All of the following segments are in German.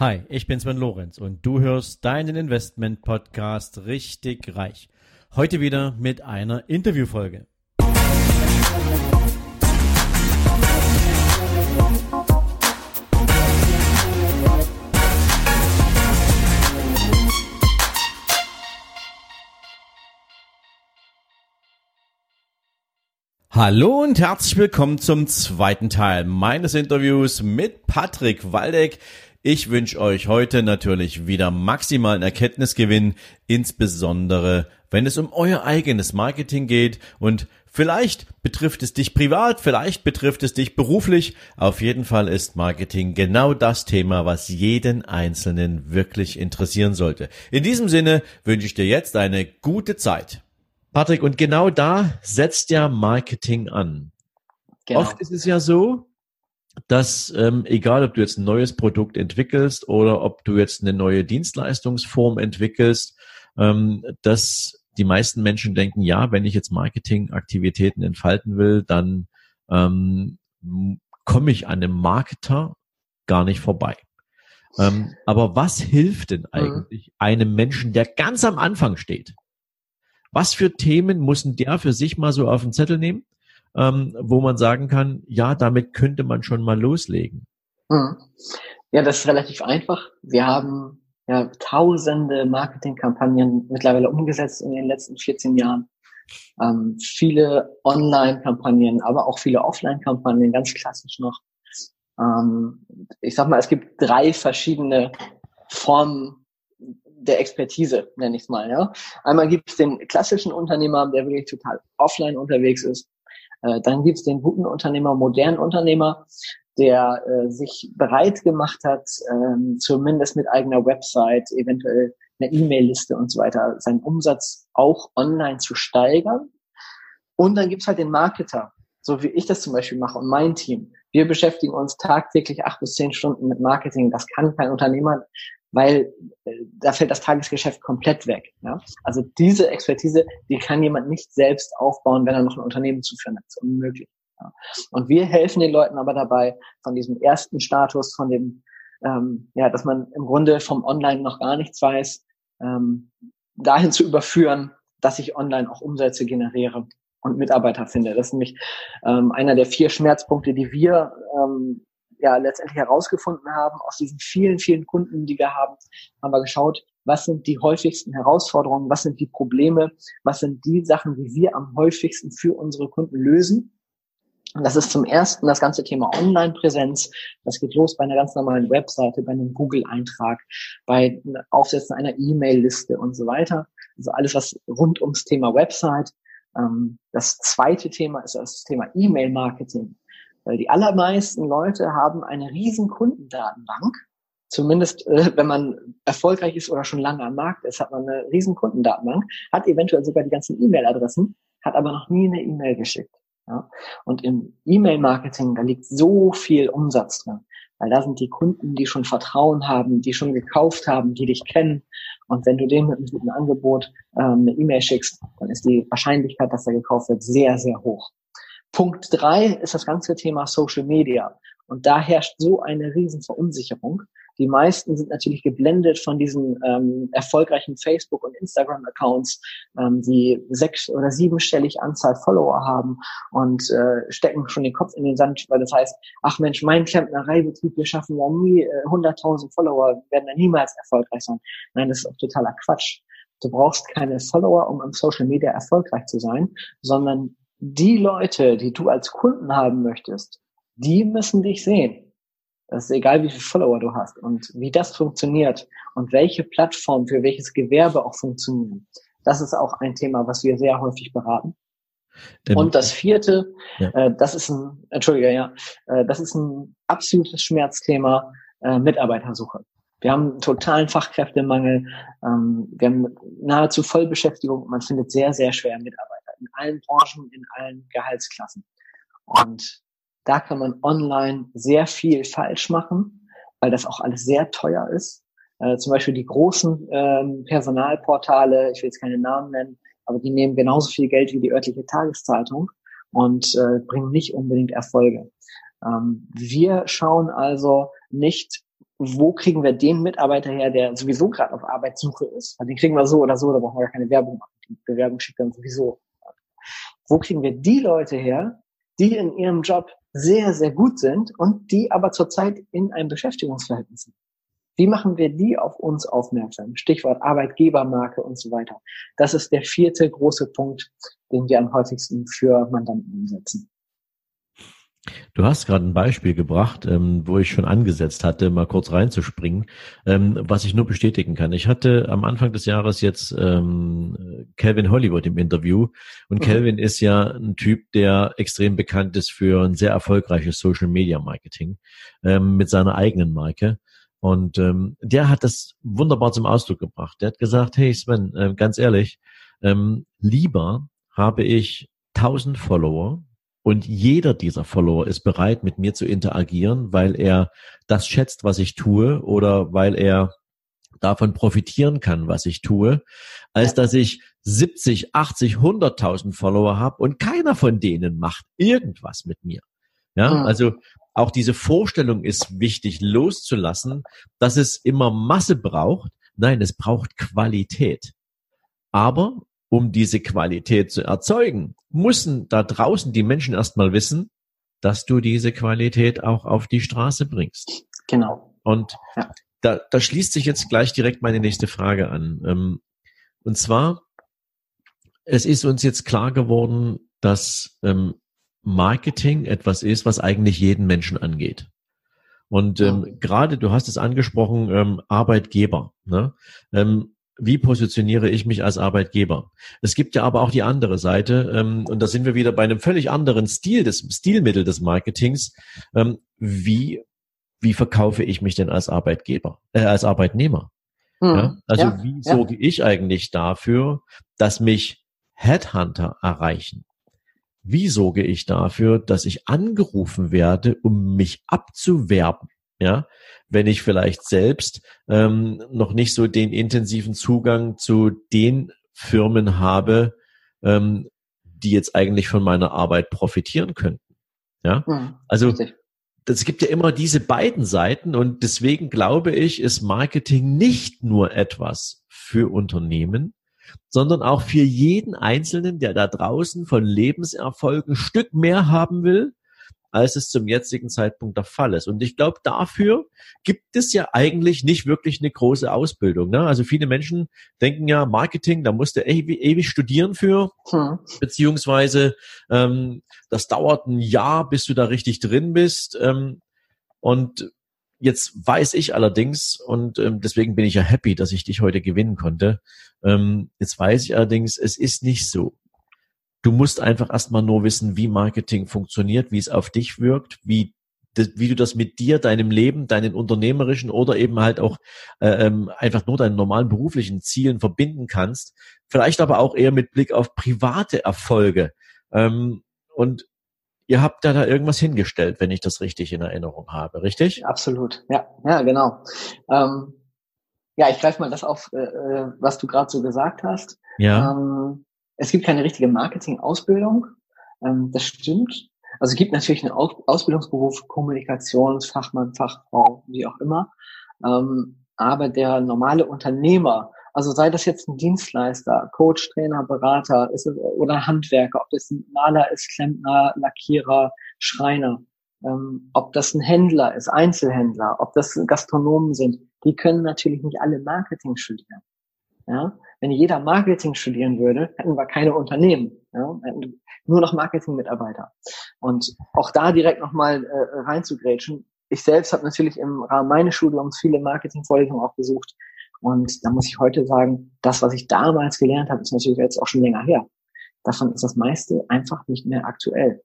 Hi, ich bin Sven Lorenz und du hörst deinen Investment Podcast richtig reich. Heute wieder mit einer Interviewfolge. Hallo und herzlich willkommen zum zweiten Teil meines Interviews mit Patrick Waldeck. Ich wünsche euch heute natürlich wieder maximalen Erkenntnisgewinn, insbesondere wenn es um euer eigenes Marketing geht und Vielleicht betrifft es dich privat, vielleicht betrifft es dich beruflich. Auf jeden Fall ist Marketing genau das Thema, was jeden Einzelnen wirklich interessieren sollte. In diesem Sinne wünsche ich dir jetzt eine gute Zeit. Patrick, und genau da setzt ja Marketing an. Genau. Oft ist es ja so, dass ähm, egal, ob du jetzt ein neues Produkt entwickelst oder ob du jetzt eine neue Dienstleistungsform entwickelst, ähm, dass die meisten Menschen denken, ja, wenn ich jetzt Marketingaktivitäten entfalten will, dann ähm, komme ich an einem Marketer gar nicht vorbei. Ähm, aber was hilft denn mhm. eigentlich einem Menschen, der ganz am Anfang steht? Was für Themen muss der für sich mal so auf den Zettel nehmen, ähm, wo man sagen kann, ja, damit könnte man schon mal loslegen? Hm. Ja, das ist relativ einfach. Wir haben ja tausende Marketingkampagnen mittlerweile umgesetzt in den letzten 14 Jahren. Ähm, viele Online-Kampagnen, aber auch viele Offline-Kampagnen, ganz klassisch noch. Ähm, ich sag mal, es gibt drei verschiedene Formen der Expertise, nenne ich es mal. Ja. Einmal gibt es den klassischen Unternehmer, der wirklich total offline unterwegs ist. Äh, dann gibt es den guten Unternehmer, modernen Unternehmer, der äh, sich bereit gemacht hat, ähm, zumindest mit eigener Website, eventuell eine E-Mail-Liste und so weiter, seinen Umsatz auch online zu steigern. Und dann gibt's halt den Marketer, so wie ich das zum Beispiel mache und mein Team. Wir beschäftigen uns tagtäglich acht bis zehn Stunden mit Marketing. Das kann kein Unternehmer weil äh, da fällt das Tagesgeschäft komplett weg. Ja? Also diese Expertise, die kann jemand nicht selbst aufbauen, wenn er noch ein Unternehmen zu führen hat. Das ist unmöglich. Ja? Und wir helfen den Leuten aber dabei, von diesem ersten Status, von dem, ähm, ja, dass man im Grunde vom Online noch gar nichts weiß, ähm, dahin zu überführen, dass ich online auch Umsätze generiere und Mitarbeiter finde. Das ist nämlich ähm, einer der vier Schmerzpunkte, die wir ähm, ja letztendlich herausgefunden haben, aus diesen vielen, vielen Kunden, die wir haben, haben wir geschaut, was sind die häufigsten Herausforderungen, was sind die Probleme, was sind die Sachen, die wir am häufigsten für unsere Kunden lösen. Und das ist zum ersten das ganze Thema Online-Präsenz. Das geht los bei einer ganz normalen Webseite, bei einem Google-Eintrag, bei Aufsetzen einer E-Mail-Liste und so weiter. Also alles, was rund ums Thema Website. Ähm, das zweite Thema ist das Thema E-Mail-Marketing. Weil die allermeisten Leute haben eine riesen Kundendatenbank. Zumindest, äh, wenn man erfolgreich ist oder schon lange am Markt ist, hat man eine riesen Kundendatenbank, hat eventuell sogar die ganzen E-Mail-Adressen, hat aber noch nie eine E-Mail geschickt. Ja? Und im E-Mail-Marketing, da liegt so viel Umsatz drin. Weil da sind die Kunden, die schon Vertrauen haben, die schon gekauft haben, die dich kennen. Und wenn du denen mit einem guten Angebot ähm, eine E-Mail schickst, dann ist die Wahrscheinlichkeit, dass er gekauft wird, sehr, sehr hoch. Punkt drei ist das ganze Thema Social Media. Und da herrscht so eine riesen Verunsicherung. Die meisten sind natürlich geblendet von diesen ähm, erfolgreichen Facebook- und Instagram-Accounts, ähm, die sechs- oder siebenstellig Anzahl Follower haben und äh, stecken schon den Kopf in den Sand, weil das heißt, ach Mensch, mein Klempnereibetrieb, wir schaffen ja nie äh, 100.000 Follower, werden ja niemals erfolgreich sein. Nein, das ist auch totaler Quatsch. Du brauchst keine Follower, um am Social Media erfolgreich zu sein, sondern die Leute, die du als Kunden haben möchtest, die müssen dich sehen. Das ist egal, wie viele Follower du hast und wie das funktioniert und welche Plattform für welches Gewerbe auch funktionieren. Das ist auch ein Thema, was wir sehr häufig beraten. Und das vierte, ja. äh, das ist ein, Entschuldige, ja, äh, das ist ein absolutes Schmerzthema, äh, Mitarbeitersuche. Wir haben einen totalen Fachkräftemangel, ähm, wir haben nahezu Vollbeschäftigung, man findet sehr, sehr schwer Mitarbeiter in allen Branchen, in allen Gehaltsklassen. Und da kann man online sehr viel falsch machen, weil das auch alles sehr teuer ist. Äh, zum Beispiel die großen ähm, Personalportale, ich will jetzt keine Namen nennen, aber die nehmen genauso viel Geld wie die örtliche Tageszeitung und äh, bringen nicht unbedingt Erfolge. Ähm, wir schauen also nicht wo kriegen wir den Mitarbeiter her, der sowieso gerade auf Arbeitssuche ist? Den kriegen wir so oder so, da brauchen wir gar keine Werbung machen. Die Bewerbung schickt dann sowieso. Wo kriegen wir die Leute her, die in ihrem Job sehr, sehr gut sind und die aber zurzeit in einem Beschäftigungsverhältnis sind? Wie machen wir die auf uns aufmerksam? Stichwort Arbeitgebermarke und so weiter. Das ist der vierte große Punkt, den wir am häufigsten für Mandanten umsetzen. Du hast gerade ein Beispiel gebracht, ähm, wo ich schon angesetzt hatte, mal kurz reinzuspringen, ähm, was ich nur bestätigen kann. Ich hatte am Anfang des Jahres jetzt ähm, Calvin Hollywood im Interview und mhm. Calvin ist ja ein Typ, der extrem bekannt ist für ein sehr erfolgreiches Social Media Marketing ähm, mit seiner eigenen Marke. Und ähm, der hat das wunderbar zum Ausdruck gebracht. Der hat gesagt, hey Sven, äh, ganz ehrlich, ähm, lieber habe ich 1000 Follower und jeder dieser Follower ist bereit, mit mir zu interagieren, weil er das schätzt, was ich tue oder weil er davon profitieren kann, was ich tue, als dass ich 70, 80, 100.000 Follower habe und keiner von denen macht irgendwas mit mir. Ja, mhm. also auch diese Vorstellung ist wichtig loszulassen, dass es immer Masse braucht. Nein, es braucht Qualität. Aber um diese Qualität zu erzeugen, müssen da draußen die Menschen erstmal wissen, dass du diese Qualität auch auf die Straße bringst. Genau. Und ja. da, da schließt sich jetzt gleich direkt meine nächste Frage an. Ähm, und zwar, es ist uns jetzt klar geworden, dass ähm, Marketing etwas ist, was eigentlich jeden Menschen angeht. Und ähm, gerade, du hast es angesprochen, ähm, Arbeitgeber. Ne? Ähm, wie positioniere ich mich als Arbeitgeber? Es gibt ja aber auch die andere Seite, ähm, und da sind wir wieder bei einem völlig anderen Stil des Stilmittel des Marketings. Ähm, wie wie verkaufe ich mich denn als Arbeitgeber, äh, als Arbeitnehmer? Hm. Ja? Also ja, wie sorge ja. ich eigentlich dafür, dass mich Headhunter erreichen? Wie sorge ich dafür, dass ich angerufen werde, um mich abzuwerben? Ja, wenn ich vielleicht selbst ähm, noch nicht so den intensiven Zugang zu den Firmen habe, ähm, die jetzt eigentlich von meiner Arbeit profitieren könnten. Ja, hm, also es gibt ja immer diese beiden Seiten und deswegen glaube ich, ist Marketing nicht nur etwas für Unternehmen, sondern auch für jeden Einzelnen, der da draußen von Lebenserfolg ein Stück mehr haben will, als es zum jetzigen Zeitpunkt der Fall ist. Und ich glaube, dafür gibt es ja eigentlich nicht wirklich eine große Ausbildung. Ne? Also viele Menschen denken ja, Marketing, da musst du ewig, ewig studieren für, hm. beziehungsweise ähm, das dauert ein Jahr, bis du da richtig drin bist. Ähm, und Jetzt weiß ich allerdings, und ähm, deswegen bin ich ja happy, dass ich dich heute gewinnen konnte. Ähm, jetzt weiß ich allerdings, es ist nicht so. Du musst einfach erstmal nur wissen, wie Marketing funktioniert, wie es auf dich wirkt, wie wie du das mit dir, deinem Leben, deinen unternehmerischen oder eben halt auch äh, ähm, einfach nur deinen normalen beruflichen Zielen verbinden kannst. Vielleicht aber auch eher mit Blick auf private Erfolge. Ähm, und ihr habt da da irgendwas hingestellt, wenn ich das richtig in Erinnerung habe, richtig? Absolut, ja, ja, genau. Ähm, ja, ich greife mal das auf, äh, äh was du gerade so gesagt hast. Ja. Ähm, es gibt keine richtige Marketing-Ausbildung. Ähm, das stimmt. Also es gibt natürlich einen Ausbildungsberuf, Kommunikationsfachmann, Fachfrau, wie auch immer. Ähm, aber der normale Unternehmer, also sei das jetzt ein Dienstleister, Coach, Trainer, Berater ist oder Handwerker, ob das ein Maler ist, Klempner, Lackierer, Schreiner, ähm, ob das ein Händler ist, Einzelhändler, ob das Gastronomen sind, die können natürlich nicht alle Marketing studieren. Ja? Wenn jeder Marketing studieren würde, hätten wir keine Unternehmen. Ja? Nur noch Marketing-Mitarbeiter. Und auch da direkt nochmal äh, reinzugrätschen. Ich selbst habe natürlich im Rahmen meines Studiums viele Marketing-Vorlesungen auch besucht. Und da muss ich heute sagen, das, was ich damals gelernt habe, ist natürlich jetzt auch schon länger her. Davon ist das meiste einfach nicht mehr aktuell.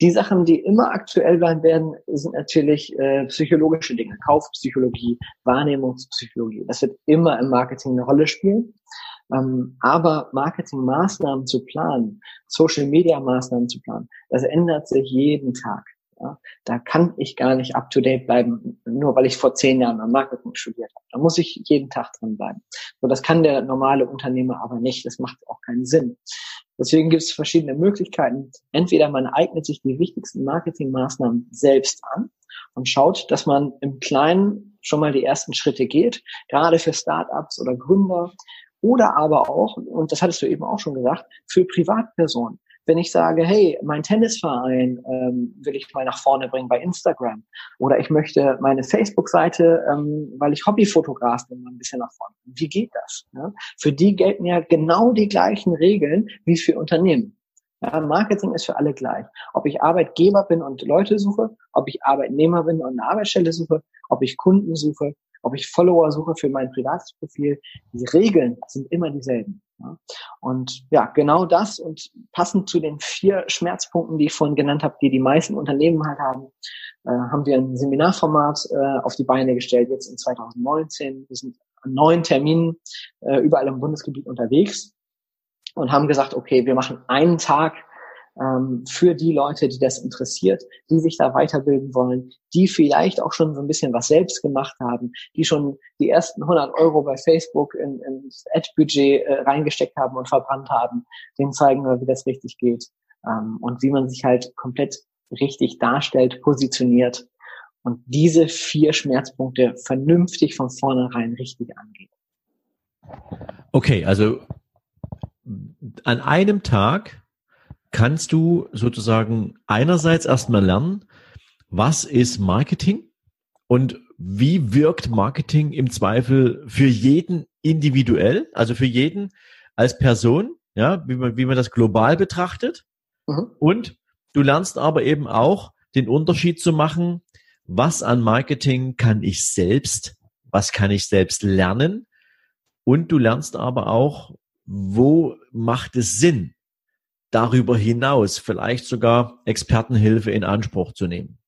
Die Sachen, die immer aktuell bleiben werden, sind natürlich äh, psychologische Dinge, Kaufpsychologie, Wahrnehmungspsychologie. Das wird immer im Marketing eine Rolle spielen. Ähm, aber Marketingmaßnahmen zu planen, Social-Media-Maßnahmen zu planen, das ändert sich jeden Tag. Ja, da kann ich gar nicht up to date bleiben, nur weil ich vor zehn Jahren am Marketing studiert habe. Da muss ich jeden Tag dran bleiben. So, das kann der normale Unternehmer aber nicht. Das macht auch keinen Sinn. Deswegen gibt es verschiedene Möglichkeiten. Entweder man eignet sich die wichtigsten Marketingmaßnahmen selbst an und schaut, dass man im Kleinen schon mal die ersten Schritte geht, gerade für Startups oder Gründer oder aber auch, und das hattest du eben auch schon gesagt, für Privatpersonen. Wenn ich sage, hey, mein Tennisverein ähm, will ich mal nach vorne bringen bei Instagram oder ich möchte meine Facebook-Seite, ähm, weil ich Hobbyfotograf bin, mal ein bisschen nach vorne. Wie geht das? Ja? Für die gelten ja genau die gleichen Regeln wie für Unternehmen. Ja, Marketing ist für alle gleich. Ob ich Arbeitgeber bin und Leute suche, ob ich Arbeitnehmer bin und eine Arbeitsstelle suche, ob ich Kunden suche, ob ich Follower suche für mein privates Profil, die Regeln sind immer dieselben. Ja. Und ja, genau das und passend zu den vier Schmerzpunkten, die ich vorhin genannt habe, die die meisten Unternehmen halt haben, äh, haben wir ein Seminarformat äh, auf die Beine gestellt, jetzt in 2019. Wir sind an neun Terminen äh, überall im Bundesgebiet unterwegs und haben gesagt, okay, wir machen einen Tag ähm, für die Leute, die das interessiert, die sich da weiterbilden wollen, die vielleicht auch schon so ein bisschen was selbst gemacht haben, die schon die ersten 100 Euro bei Facebook in, ins Ad-Budget äh, reingesteckt haben und verbrannt haben. Denen zeigen wir, wie das richtig geht ähm, und wie man sich halt komplett richtig darstellt, positioniert und diese vier Schmerzpunkte vernünftig von vornherein richtig angeht. Okay, also an einem Tag kannst du sozusagen einerseits erstmal lernen, was ist Marketing und wie wirkt Marketing im Zweifel für jeden individuell, also für jeden als Person, ja, wie man, wie man das global betrachtet. Mhm. Und du lernst aber eben auch den Unterschied zu machen, was an Marketing kann ich selbst, was kann ich selbst lernen. Und du lernst aber auch, wo macht es Sinn, darüber hinaus vielleicht sogar Expertenhilfe in Anspruch zu nehmen.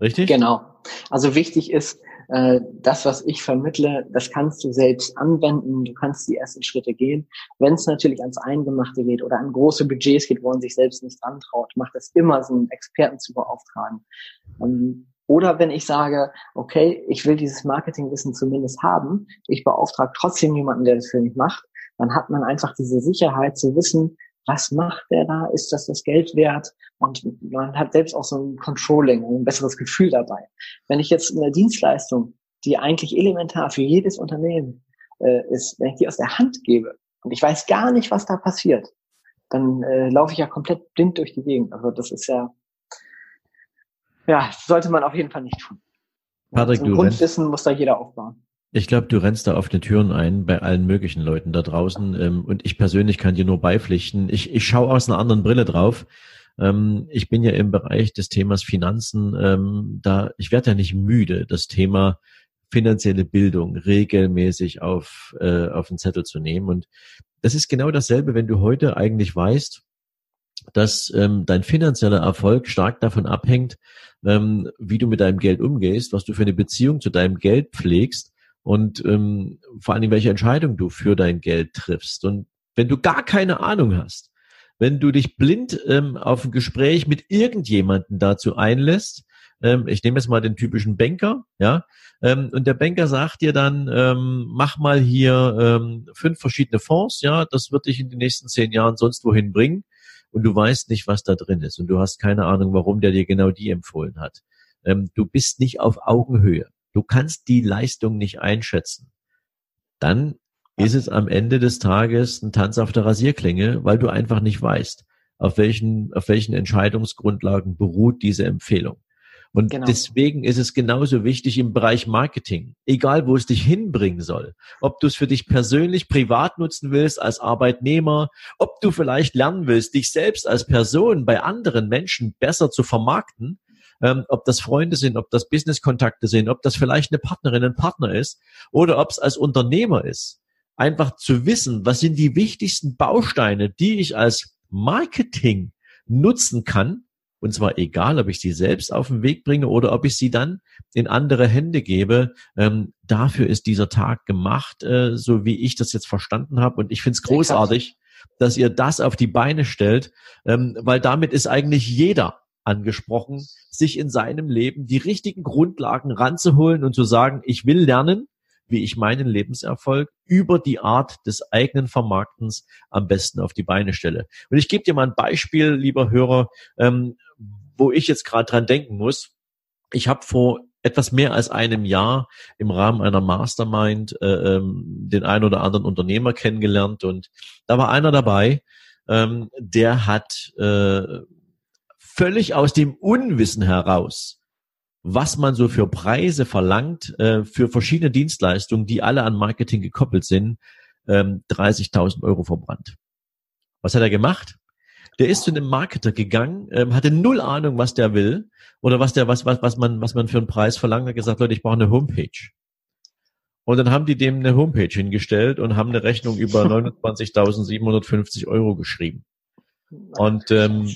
Richtig? Genau. Also wichtig ist, äh, das, was ich vermittle, das kannst du selbst anwenden, du kannst die ersten Schritte gehen. Wenn es natürlich ans Eingemachte geht oder an große Budgets geht, wo man sich selbst nicht antraut, macht es immer Sinn, Experten zu beauftragen. Ähm, oder wenn ich sage, okay, ich will dieses Marketingwissen zumindest haben, ich beauftrage trotzdem jemanden, der das für mich macht, dann hat man einfach diese Sicherheit zu wissen, was macht der da? Ist das das Geld wert? Und man hat selbst auch so ein Controlling, ein besseres Gefühl dabei. Wenn ich jetzt eine Dienstleistung, die eigentlich elementar für jedes Unternehmen äh, ist, wenn ich die aus der Hand gebe und ich weiß gar nicht, was da passiert, dann äh, laufe ich ja komplett blind durch die Gegend. Also das ist ja, ja, sollte man auf jeden Fall nicht tun. Patrick, also Grundwissen muss da jeder aufbauen. Ich glaube, du rennst da offene Türen ein bei allen möglichen Leuten da draußen. Ähm, und ich persönlich kann dir nur beipflichten. Ich, ich schaue aus einer anderen Brille drauf. Ähm, ich bin ja im Bereich des Themas Finanzen. Ähm, da ich werde ja nicht müde, das Thema finanzielle Bildung regelmäßig auf äh, auf den Zettel zu nehmen. Und das ist genau dasselbe, wenn du heute eigentlich weißt, dass ähm, dein finanzieller Erfolg stark davon abhängt, ähm, wie du mit deinem Geld umgehst, was du für eine Beziehung zu deinem Geld pflegst und ähm, vor allem welche Entscheidung du für dein Geld triffst. Und wenn du gar keine Ahnung hast, wenn du dich blind ähm, auf ein Gespräch mit irgendjemanden dazu einlässt, ähm, ich nehme jetzt mal den typischen Banker, ja, ähm, und der Banker sagt dir dann, ähm, mach mal hier ähm, fünf verschiedene Fonds, ja, das wird dich in den nächsten zehn Jahren sonst wohin bringen und du weißt nicht, was da drin ist und du hast keine Ahnung, warum der dir genau die empfohlen hat. Ähm, du bist nicht auf Augenhöhe du kannst die Leistung nicht einschätzen, dann ist es am Ende des Tages ein Tanz auf der Rasierklinge, weil du einfach nicht weißt, auf welchen, auf welchen Entscheidungsgrundlagen beruht diese Empfehlung. Und genau. deswegen ist es genauso wichtig im Bereich Marketing, egal wo es dich hinbringen soll, ob du es für dich persönlich privat nutzen willst als Arbeitnehmer, ob du vielleicht lernen willst, dich selbst als Person bei anderen Menschen besser zu vermarkten, ähm, ob das Freunde sind, ob das Businesskontakte sind, ob das vielleicht eine Partnerin, ein Partner ist oder ob es als Unternehmer ist. Einfach zu wissen, was sind die wichtigsten Bausteine, die ich als Marketing nutzen kann, und zwar egal, ob ich sie selbst auf den Weg bringe oder ob ich sie dann in andere Hände gebe. Ähm, dafür ist dieser Tag gemacht, äh, so wie ich das jetzt verstanden habe. Und ich finde es großartig, dass ihr das auf die Beine stellt, ähm, weil damit ist eigentlich jeder angesprochen, sich in seinem Leben die richtigen Grundlagen ranzuholen und zu sagen, ich will lernen, wie ich meinen Lebenserfolg über die Art des eigenen Vermarktens am besten auf die Beine stelle. Und ich gebe dir mal ein Beispiel, lieber Hörer, ähm, wo ich jetzt gerade dran denken muss. Ich habe vor etwas mehr als einem Jahr im Rahmen einer Mastermind äh, ähm, den einen oder anderen Unternehmer kennengelernt und da war einer dabei, ähm, der hat äh, völlig aus dem Unwissen heraus, was man so für Preise verlangt äh, für verschiedene Dienstleistungen, die alle an Marketing gekoppelt sind, ähm, 30.000 Euro verbrannt. Was hat er gemacht? Der ist zu einem Marketer gegangen, ähm, hatte null Ahnung, was der will oder was der, was, was, was man, was man für einen Preis verlangt, hat gesagt, Leute, ich brauche eine Homepage. Und dann haben die dem eine Homepage hingestellt und haben eine Rechnung über 29.750 Euro geschrieben. Und ähm,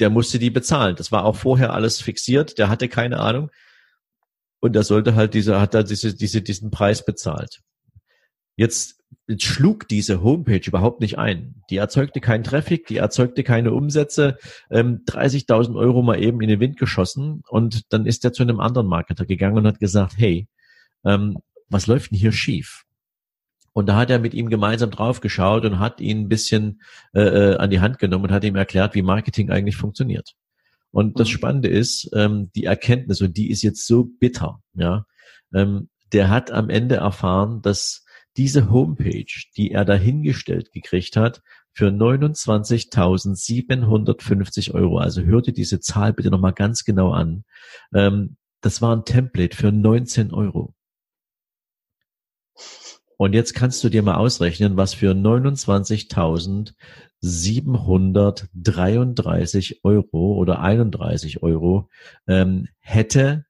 der musste die bezahlen. Das war auch vorher alles fixiert. Der hatte keine Ahnung. Und der sollte halt diese, hat da diese, diese, diesen Preis bezahlt. Jetzt, jetzt schlug diese Homepage überhaupt nicht ein. Die erzeugte keinen Traffic, die erzeugte keine Umsätze, ähm, 30.000 Euro mal eben in den Wind geschossen und dann ist er zu einem anderen Marketer gegangen und hat gesagt, hey, ähm, was läuft denn hier schief? Und da hat er mit ihm gemeinsam draufgeschaut und hat ihn ein bisschen äh, äh, an die Hand genommen und hat ihm erklärt, wie Marketing eigentlich funktioniert. Und das mhm. Spannende ist, ähm, die Erkenntnis, und die ist jetzt so bitter, ja, ähm, der hat am Ende erfahren, dass diese Homepage, die er dahingestellt gekriegt hat, für 29.750 Euro, also hörte diese Zahl bitte nochmal ganz genau an, ähm, das war ein Template für 19 Euro. Und jetzt kannst du dir mal ausrechnen, was für 29.733 Euro oder 31 Euro ähm, hätte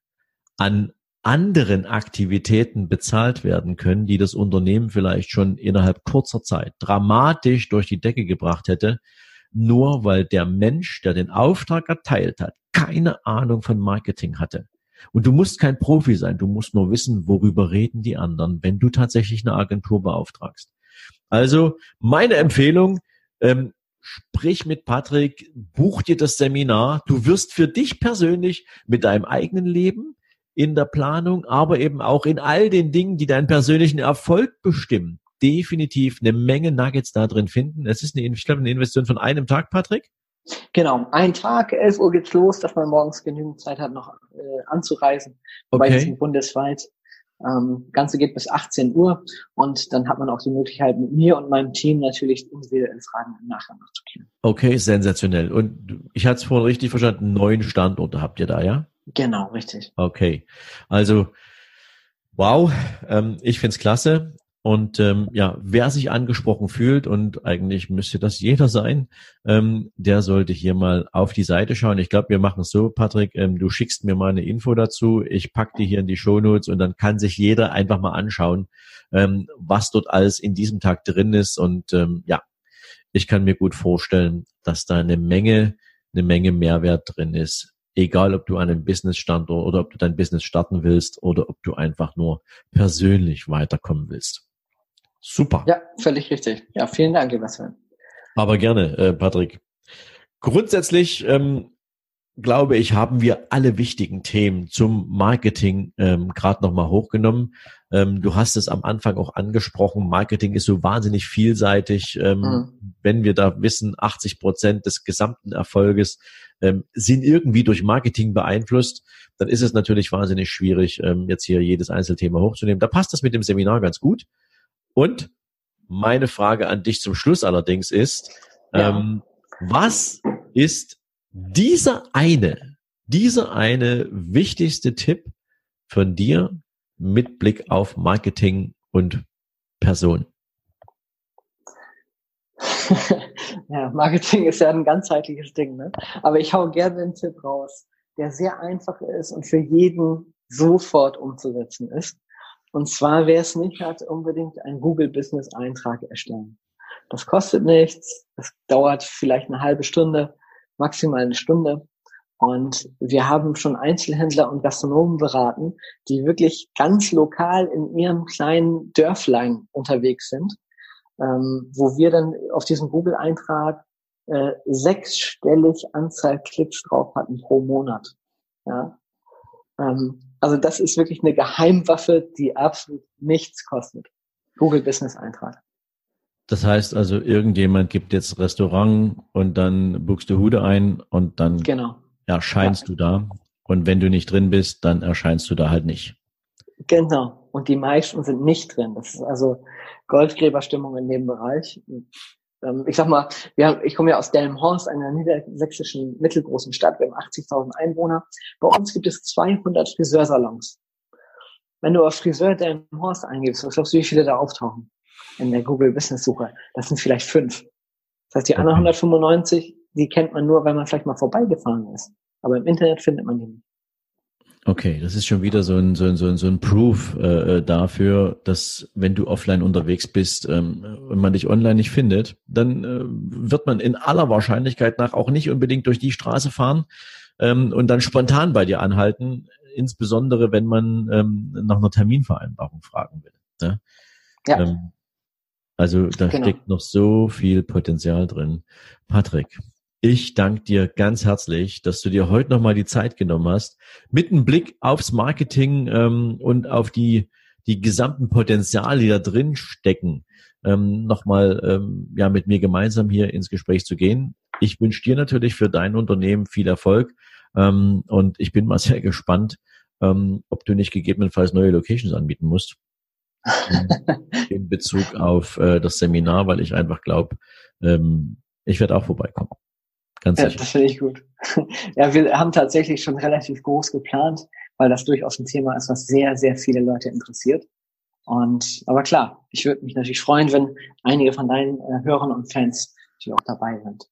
an anderen Aktivitäten bezahlt werden können, die das Unternehmen vielleicht schon innerhalb kurzer Zeit dramatisch durch die Decke gebracht hätte, nur weil der Mensch, der den Auftrag erteilt hat, keine Ahnung von Marketing hatte. Und du musst kein Profi sein, du musst nur wissen, worüber reden die anderen, wenn du tatsächlich eine Agentur beauftragst. Also meine Empfehlung, ähm, sprich mit Patrick, buch dir das Seminar. Du wirst für dich persönlich mit deinem eigenen Leben in der Planung, aber eben auch in all den Dingen, die deinen persönlichen Erfolg bestimmen, definitiv eine Menge Nuggets da drin finden. Es ist eine, ich glaube, eine Investition von einem Tag, Patrick. Genau, ein Tag, 11 Uhr geht's los, dass man morgens genügend Zeit hat, noch äh, anzureisen. Wobei okay. es bundesweit. Ähm, Ganze geht bis 18 Uhr und dann hat man auch die Möglichkeit, mit mir und meinem Team natürlich individuelle Fragen im Nachgang noch zu klären. Okay, sensationell. Und ich hatte es vorhin richtig verstanden, neun Standorte habt ihr da, ja? Genau, richtig. Okay. Also, wow, ähm, ich find's klasse. Und ähm, ja, wer sich angesprochen fühlt, und eigentlich müsste das jeder sein, ähm, der sollte hier mal auf die Seite schauen. Ich glaube, wir machen es so, Patrick, ähm, du schickst mir mal eine Info dazu, ich pack die hier in die Shownotes und dann kann sich jeder einfach mal anschauen, ähm, was dort alles in diesem Tag drin ist. Und ähm, ja, ich kann mir gut vorstellen, dass da eine Menge, eine Menge Mehrwert drin ist egal ob du einen Business-Standort oder ob du dein Business starten willst oder ob du einfach nur persönlich weiterkommen willst. Super. Ja, völlig richtig. Ja, vielen Dank, lieber Sven. Aber gerne, äh, Patrick. Grundsätzlich ähm, glaube ich, haben wir alle wichtigen Themen zum Marketing ähm, gerade nochmal hochgenommen. Ähm, du hast es am Anfang auch angesprochen, Marketing ist so wahnsinnig vielseitig. Ähm, mhm. Wenn wir da wissen, 80 Prozent des gesamten Erfolges ähm, sind irgendwie durch Marketing beeinflusst, dann ist es natürlich wahnsinnig schwierig, ähm, jetzt hier jedes Einzelthema hochzunehmen. Da passt das mit dem Seminar ganz gut. Und meine Frage an dich zum Schluss allerdings ist, ja. ähm, was ist dieser eine, dieser eine wichtigste Tipp von dir mit Blick auf Marketing und Person? ja, Marketing ist ja ein ganzheitliches Ding, ne? Aber ich hau gerne einen Tipp raus, der sehr einfach ist und für jeden sofort umzusetzen ist. Und zwar, wer es nicht hat, unbedingt einen Google Business Eintrag erstellen. Das kostet nichts, das dauert vielleicht eine halbe Stunde, maximal eine Stunde. Und wir haben schon Einzelhändler und Gastronomen beraten, die wirklich ganz lokal in ihrem kleinen Dörflein unterwegs sind ähm, wo wir dann auf diesem Google-Eintrag äh, sechsstellig Anzahl Klicks drauf hatten pro Monat. Ja? Ähm, also das ist wirklich eine Geheimwaffe, die absolut nichts kostet. Google Business Eintrag. Das heißt also, irgendjemand gibt jetzt Restaurant und dann buchst du Hude ein und dann genau. erscheinst ja. du da. Und wenn du nicht drin bist, dann erscheinst du da halt nicht. Genau. Und die meisten sind nicht drin. Das ist also Goldgräberstimmung in dem Bereich. Ähm, ich sag mal, wir haben, ich komme ja aus Delmenhorst, einer niedersächsischen mittelgroßen Stadt. Wir haben 80.000 Einwohner. Bei uns gibt es 200 Friseursalons. Wenn du auf Friseur Delmenhorst eingibst, was glaubst du, wie viele da auftauchen in der Google Business Suche? Das sind vielleicht fünf. Das heißt, die anderen 195, die kennt man nur, wenn man vielleicht mal vorbeigefahren ist. Aber im Internet findet man die nicht. Okay, das ist schon wieder so ein, so ein, so ein, so ein Proof äh, äh, dafür, dass wenn du offline unterwegs bist ähm, und man dich online nicht findet, dann äh, wird man in aller Wahrscheinlichkeit nach auch nicht unbedingt durch die Straße fahren ähm, und dann spontan bei dir anhalten, insbesondere wenn man ähm, nach einer Terminvereinbarung fragen will. Ne? Ja. Ähm, also da genau. steckt noch so viel Potenzial drin. Patrick, ich danke dir ganz herzlich, dass du dir heute nochmal die Zeit genommen hast, mit einem Blick aufs Marketing ähm, und auf die, die gesamten Potenziale, die da drin stecken, ähm, nochmal ähm, ja, mit mir gemeinsam hier ins Gespräch zu gehen. Ich wünsche dir natürlich für dein Unternehmen viel Erfolg ähm, und ich bin mal sehr gespannt, ähm, ob du nicht gegebenenfalls neue Locations anbieten musst in Bezug auf äh, das Seminar, weil ich einfach glaube, ähm, ich werde auch vorbeikommen. Ganz ja, sicher. das finde ich gut. ja, wir haben tatsächlich schon relativ groß geplant, weil das durchaus ein Thema ist, was sehr, sehr viele Leute interessiert. Und aber klar, ich würde mich natürlich freuen, wenn einige von deinen äh, Hörern und Fans die auch dabei sind.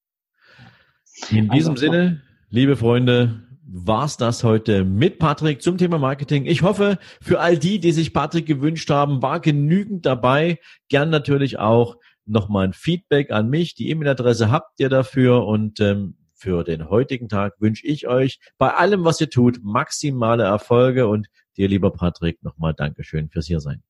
In diesem also, Sinne, liebe Freunde, war's das heute mit Patrick zum Thema Marketing. Ich hoffe, für all die, die sich Patrick gewünscht haben, war genügend dabei. Gern natürlich auch nochmal ein Feedback an mich. Die E-Mail-Adresse habt ihr dafür und ähm, für den heutigen Tag wünsche ich euch bei allem, was ihr tut, maximale Erfolge und dir, lieber Patrick, nochmal Dankeschön fürs hier sein.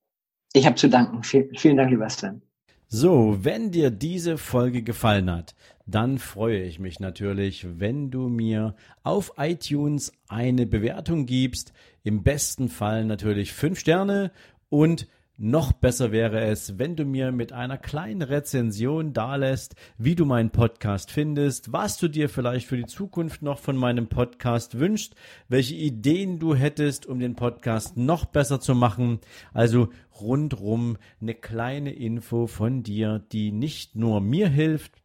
Ich habe zu danken. Vielen, vielen Dank, lieber Sven. So, wenn dir diese Folge gefallen hat, dann freue ich mich natürlich, wenn du mir auf iTunes eine Bewertung gibst. Im besten Fall natürlich fünf Sterne und noch besser wäre es, wenn du mir mit einer kleinen Rezension dalässt, wie du meinen Podcast findest, was du dir vielleicht für die Zukunft noch von meinem Podcast wünschst, welche Ideen du hättest, um den Podcast noch besser zu machen. Also rundrum eine kleine Info von dir, die nicht nur mir hilft,